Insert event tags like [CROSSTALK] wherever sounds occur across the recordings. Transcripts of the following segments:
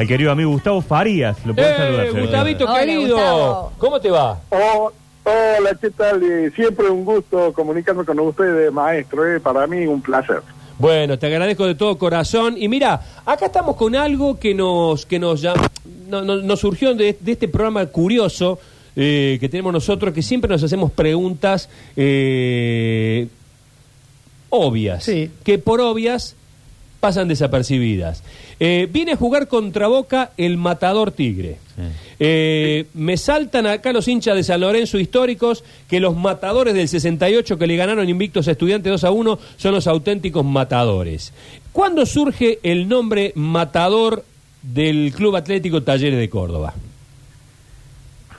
al querido amigo Gustavo Farías. Lo puedes saludar. ¡Eh, señor. Gustavito Hola, querido! Gustavo. ¿Cómo te va? Oh, hola, ¿qué tal? Eh, siempre un gusto comunicarme con ustedes, maestro. eh, para mí un placer. Bueno, te agradezco de todo corazón. Y mira, acá estamos con algo que nos, que nos, llam- no- no- nos surgió de, de este programa curioso eh, que tenemos nosotros, que siempre nos hacemos preguntas eh, obvias, Sí. que por obvias pasan desapercibidas. Eh, vine a jugar contra Boca el Matador Tigre. Eh, me saltan acá los hinchas de San Lorenzo históricos que los matadores del 68 que le ganaron invictos a Estudiantes 2 a 1 son los auténticos matadores. ¿Cuándo surge el nombre matador del Club Atlético Talleres de Córdoba?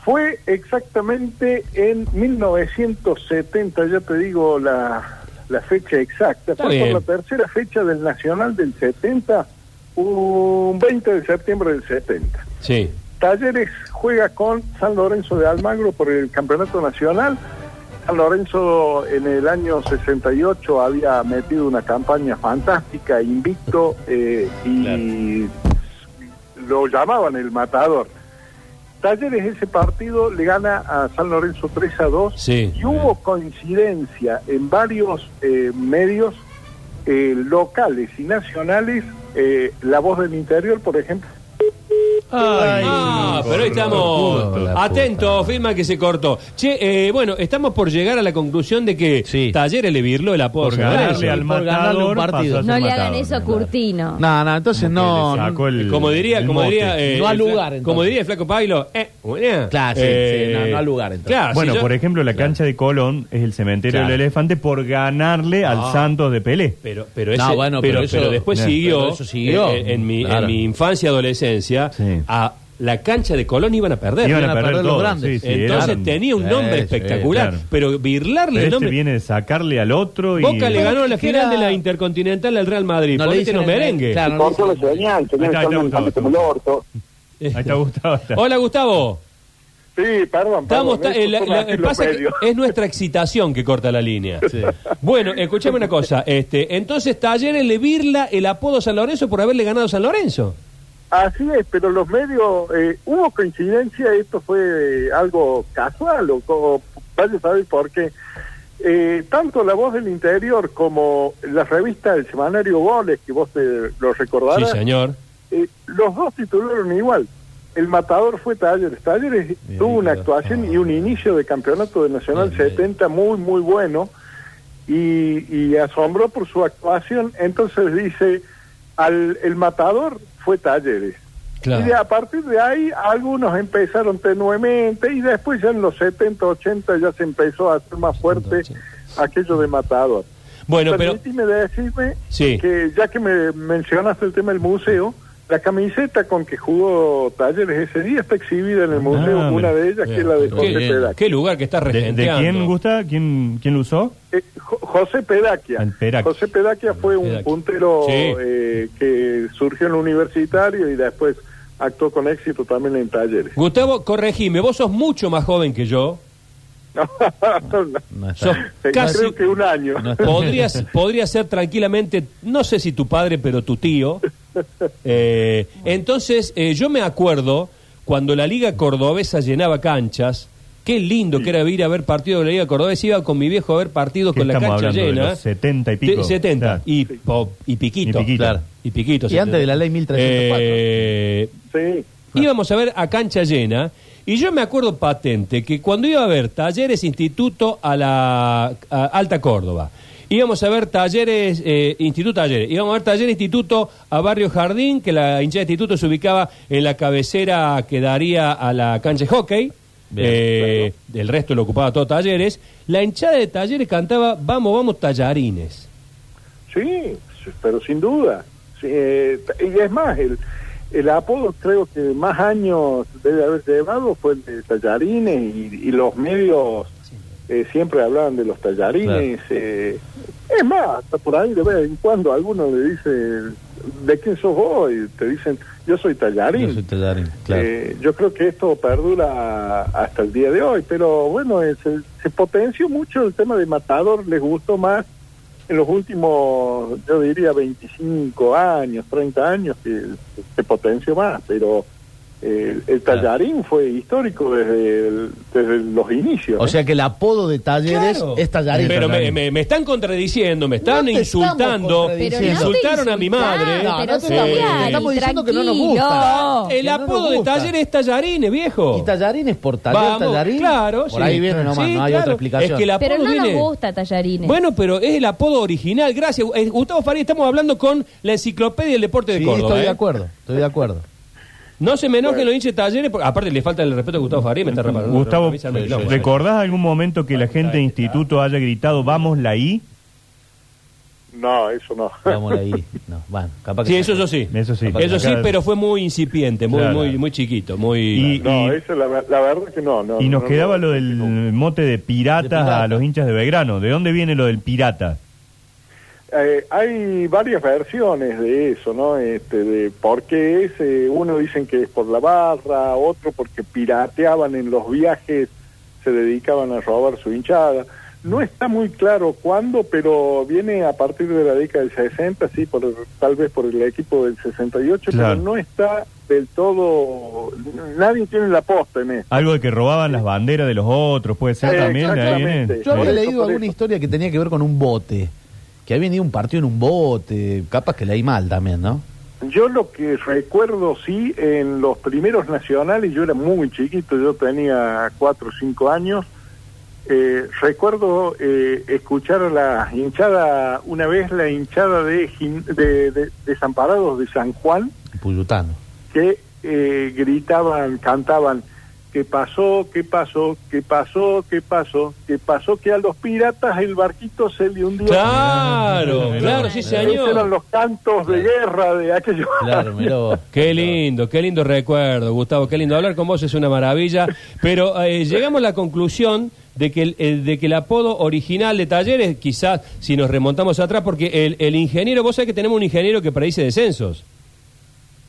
Fue exactamente en 1970, ya te digo la, la fecha exacta. Está Fue bien. por la tercera fecha del Nacional del 70, un 20 de septiembre del 70. Sí. Talleres juega con San Lorenzo de Almagro por el Campeonato Nacional. San Lorenzo en el año 68 había metido una campaña fantástica, invicto, eh, y lo llamaban el matador. Talleres ese partido le gana a San Lorenzo 3 a 2 Sí. y hubo coincidencia en varios eh, medios eh, locales y nacionales. eh, la voz del interior, por ejemplo, Ay, Ah, pero ahí estamos. Puta. firma que se cortó. Che, eh, bueno, estamos por llegar a la conclusión de que Sí. Talleres le virló el apodo. Por ganarle al por ganarle un partido. No le hagan eso a. Curtino. No, no, entonces no. el- Como diría, el como diría, eh, No al lugar, entonces. como diría el flaco Pailo, eh, bueno, Claro, sí, sí, no, no al lugar, entonces. Claro, Bueno, si yo- por ejemplo, la cancha de Colón es el cementerio Claro. del elefante por ganarle Ah. al Santos de Pelé. Pero, pero, No, ese- bueno, pero, pero eso- pero después no, siguió, pero eso siguió. eh, en, mi, en mi infancia y adolescencia, Sí. a la cancha de Colón iban a perder. Iban Iban a a perder perder los grandes. sí, sí, Entonces eran- tenía un nombre Sí, espectacular, claro. pero virlarle Pero el este nombre... viene de sacarle al otro y... Boca le ganó la ¿Qué final era? de la Intercontinental al Real Madrid. No No le Ponete el- merengue. claro. Ahí está, ahí está, que Gustavo. Ahí [LAUGHS] está. Hola, Gustavo. Sí, perdón, Estamos, perdón, la- pasa que es nuestra excitación que corta la línea. Bueno, escúchame una cosa. Este, entonces Talleres le virla el apodo a San Lorenzo por haberle ganado a San Lorenzo. Así es, pero los medios, eh, hubo coincidencia, esto fue eh, algo casual, o como, vaya a saber por qué. Eh, tanto La Voz del Interior como la revista del semanario Goles, que vos te lo Sí, recordarás, señor. eh, los dos titularon igual. El matador fue Talleres. Talleres Bien, tuvo una actuación y un inicio de campeonato de Nacional Bien, bien. 70 muy, muy bueno y, y asombró por su actuación. Entonces dice, al, el matador fue Talleres. Claro. Y de, a partir de ahí algunos empezaron tenuemente y después ya en los 70, 80 ya se empezó a hacer más fuerte 70, aquello de matador. Bueno, pero decirme Sí. que ya que me mencionaste el tema del museo, la camiseta con que jugó Talleres ese día está exhibida en el museo, Ah, una de ellas que es la de José bien. Pedaquia. qué lugar que estás ¿De, de regenteando. quién gusta? ¿Quién, ¿Quién lo usó? Eh, Jo- José Pedaquia. José Pedaquia fue un puntero Sí. eh, que surgió en el universitario y después actuó con éxito también en Talleres. Gustavo, corregime, vos sos mucho más joven que yo. [LAUGHS] No está Sos bien. Casi... Creo que un año. No está- Podrías, podría ser tranquilamente, no sé si tu padre, pero tu tío. Eh, entonces, eh, yo me acuerdo cuando la Liga Cordobesa llenaba canchas. Qué lindo que era ir a ver partidos de la Liga Cordobesa. Iba con mi viejo a ver partidos ¿Qué con la cancha hablando, de llena. los 70 y pico? Te- 70. Claro. Y, po- y piquito. Y piquito. Claro. Y piquito. Y antes de la ley 1304. Eh, Sí. íbamos a ver a cancha llena y yo me acuerdo patente que cuando iba a ver Talleres Instituto a la a Alta Córdoba, íbamos a ver Talleres eh, Instituto Talleres, íbamos a ver Talleres Instituto a Barrio Jardín, que la hinchada de Instituto se ubicaba en la cabecera que daría a la cancha de hockey. Bien, eh, El resto lo ocupaba todo Talleres. La hinchada de Talleres cantaba Vamos, vamos, Tallarines. Sí, pero sin duda. Sí, eh, y es más, el, el apodo creo que más años debe haber llevado fue el de tallarines y, y los medios eh, siempre hablaban de los tallarines. eh, es más, hasta por ahí de vez en cuando alguno le dice, ¿de quién sos vos? Y te dicen, yo soy tallarín. Yo soy Tallarín, claro. Eh, yo creo que esto perdura hasta el día de hoy, pero bueno, eh, se, se potenció mucho el tema de Matador, les gustó más en los últimos, yo diría 25 años, 30 años que se potenció más, pero eh, el tallarín fue histórico desde, el- desde los inicios. O ¿eh? sea que el apodo de talleres Claro. es tallarín. Pero me, me- me están contradiciendo, me están No insultando. Insultaron a mi madre. No, pero no te Sí. estamos, diciendo que no nos gusta. El apodo de gusta. taller es tallarines, viejo. ¿Y tallarines por taller, Vamos, tallarín? claro. Por sí. ahí viene nomás, Sí, no hay claro. otra explicación. Es que el apodo Pero no viene... nos gusta tallarines. Bueno, pero es el apodo original. Gracias. Eh, Gustavo Faría, estamos hablando con la enciclopedia del deporte de Sí, Córdoba. estoy de acuerdo, estoy de acuerdo. No se me enojen los hinchas de talleres, porque aparte le falta el respeto a Gustavo Faría, me está reparando. Gustavo, Me dice, "No, no, ¿recordás algún momento que la gente de instituto haya gritado vamos la I? No, eso no. Vamos ahí. [LAUGHS] No, bueno, capaz que Sí, eso yo sí. Eso sí. Eso sí, pero fue muy incipiente, muy, Claro. muy, muy chiquito, muy. Y- No, eso la, ver- la verdad que no. no Y nos no, quedaba no, lo del no. mote de piratas De pirata. a los hinchas de Belgrano. ¿De dónde viene lo del pirata? Eh, hay varias versiones de eso, ¿no? Este, de por qué es. eh, uno dicen que es por la barra, otro porque pirateaban en los viajes, se dedicaban a robar su hinchada. No está muy claro cuándo, pero viene a partir de la década del 60, sí, por, tal vez por el equipo del 68, Claro. pero no está del todo. Nadie tiene la posta en esto. Algo de que robaban las banderas de los otros, puede ser Eh, también. ahí. Yo había eso, leído alguna eso. historia que tenía que ver con un bote. Que había venido un partido en un bote. Capaz que leí mal también, ¿no? Yo lo que recuerdo, sí, en los primeros nacionales, yo era muy chiquito, yo tenía cuatro o cinco años, eh, recuerdo eh, escuchar a la hinchada, una vez la hinchada de, de- Desamparados de San Juan, Puyutano. que eh, gritaban, cantaban, ¿qué pasó? ¿Qué pasó? ¿Qué pasó? ¿Qué pasó? ¿Qué pasó? Que a los piratas el barquito se le hundió. Claro, claro, sí, Esos eran señor. los cantos de guerra de aquellos Claro. Qué lindo, qué lindo recuerdo, Gustavo, qué lindo hablar con vos, es una maravilla. Pero eh, llegamos a la conclusión de que el, el- de que el apodo original de Talleres, quizás si nos remontamos atrás, porque el, el ingeniero, vos sabés que tenemos un ingeniero que predice descensos.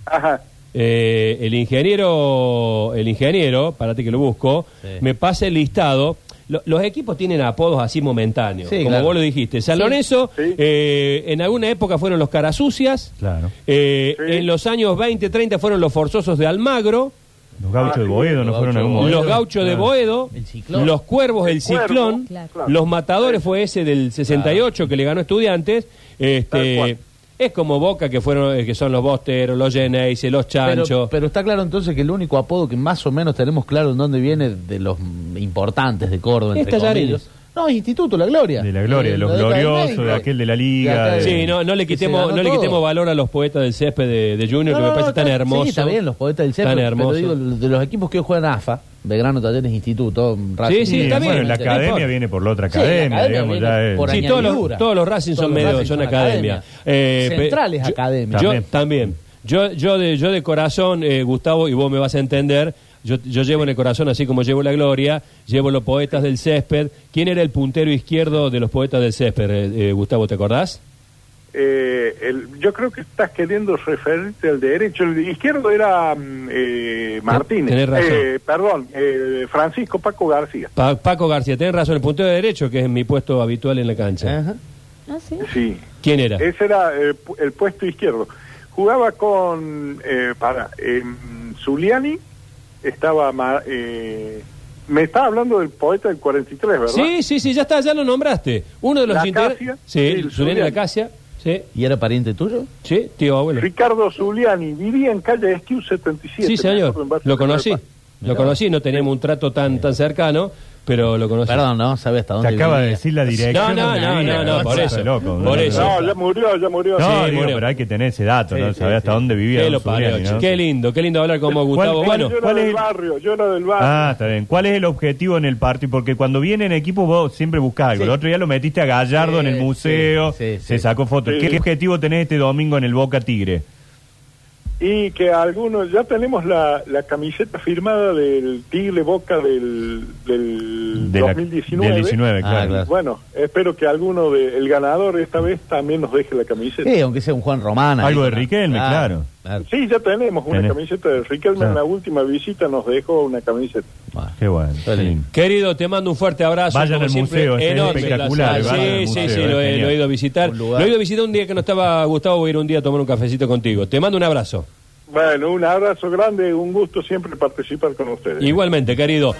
Ajá. Eh, el ingeniero, el ingeniero, párate que lo busco, Sí. me pasa el listado. Lo- los equipos tienen apodos así momentáneos, Sí, como claro. vos lo dijiste. San Sí. Lorenzo, Sí. eh, en alguna época fueron los Carasucias, Claro. eh, Sí. en los años 20, 30 fueron los Forzosos de Almagro, Los gauchos de Boedo no Los fueron gauchos algún de momento. los Gauchos de Claro. Boedo, El Ciclón. los Cuervos del El Cuervo, Ciclón, claro. los Matadores fue ese del 68 que le ganó Estudiantes. Tal Este, cual. Es como Boca que fueron eh, que son los Bosteros, los Geneise, los Chanchos. Pero, pero está claro entonces que el único apodo que más o menos tenemos claro en dónde viene de los importantes de Córdoba, entre comillas. No, Instituto, la Gloria. De la Gloria, de los la década del gloriosos, 20. de aquel de la Liga. acá de- Sí, no, no le que se quitemos, ganó no le todo. quitemos valor a los poetas del césped de, de Junior, No, que me no, parece no, tan está- hermoso. Sí, está bien, los poetas del Tan CEP, hermoso. pero digo, de los equipos que hoy juegan AFA, Belgrano, Talleres, Instituto, Racing. Sí, sí, está bien. Bueno, la no academia importa. viene por la otra Sí, la academia, academia digamos, viene ya es. por Sí, añadidura. todos los, todos los Racing Todos son los medio, Racing son son academia. academia. Eh, pe- Central es yo- academia. Yo También. también. Yo, yo, de, yo de corazón, eh, Gustavo, y vos me vas a entender, yo, yo llevo en el corazón, así como llevo la gloria, llevo los poetas del césped. ¿Quién era el puntero izquierdo de los poetas del césped, eh, eh, Gustavo, te acordás? Eh, el- yo creo que estás queriendo referirte al derecho. El izquierdo era mm, eh, Martínez. Tenés razón. Eh, perdón, eh, Francisco Paco García. Pa- Paco García, tenés razón, el puntero de derecho, que es mi puesto habitual en la cancha. Ajá. ¿Ah, sí? Sí. ¿Quién era? Ese era eh, pu- el puesto izquierdo. Jugaba con, eh, para, eh, Zuliani, estaba, eh, me estaba hablando del poeta del 43, ¿verdad? Sí, sí, sí, ya está, ya lo nombraste. Uno de los Acacia, Sí, la Acacia. Sí, ¿Y era pariente tuyo? sí, tío abuelo. Ricardo Zuliani, vivía en calle Esquiu 77. Sí, señor. Lo conocí. Lo conocí, no teníamos un trato tan tan cercano, pero lo conocí. Perdón, ¿no? ¿Sabe hasta Te dónde acaba de decir la dirección. No, no, no, vivía, no, no, por eso. Por eso. No, ya murió, ya murió. No, Sí, digo, murió. pero hay que tener ese dato, ¿no? Sí, Saber sí, hasta dónde vivía Qué don lo parió, Zuliani, ¿no? Qué lindo, qué lindo hablar con vos, ¿Cuál- Gustavo. Bueno, yo era ¿cuál es del el- barrio, yo era del barrio. Ah, está bien. ¿Cuál es el objetivo en el partido? Porque cuando viene en equipo vos siempre buscás algo. Sí. El otro día lo metiste a Gallardo Sí, en el museo, sí, sí, se sacó fotos. ¿Qué objetivo tenés este domingo en el Boca Tigre? Y que algunos, ya tenemos la, la camiseta firmada del Tigre Boca del, del De la- 2019. del 19, Ah, claro. claro. Bueno, espero que alguno del ganador esta vez también nos deje la camiseta. Sí, aunque sea un Juan Román. ahí Algo de con- Riquelme, claro. Claro. Sí, ya tenemos una Tenés. camiseta de Riquelme. Claro. En la última visita nos dejó una camiseta. Bueno. Qué bueno. Está qué lindo. lindo. Querido, te mando un fuerte abrazo. Vayan como al siempre, museo, es enorme espectacular, Sí, sí, sí, lo he, lo he ido a visitar. Lo he ido a visitar un día que no estaba Gustavo, voy a ir un día a tomar un cafecito contigo. Te mando un abrazo. Bueno, un abrazo grande, un gusto siempre participar con ustedes. Igualmente, querido.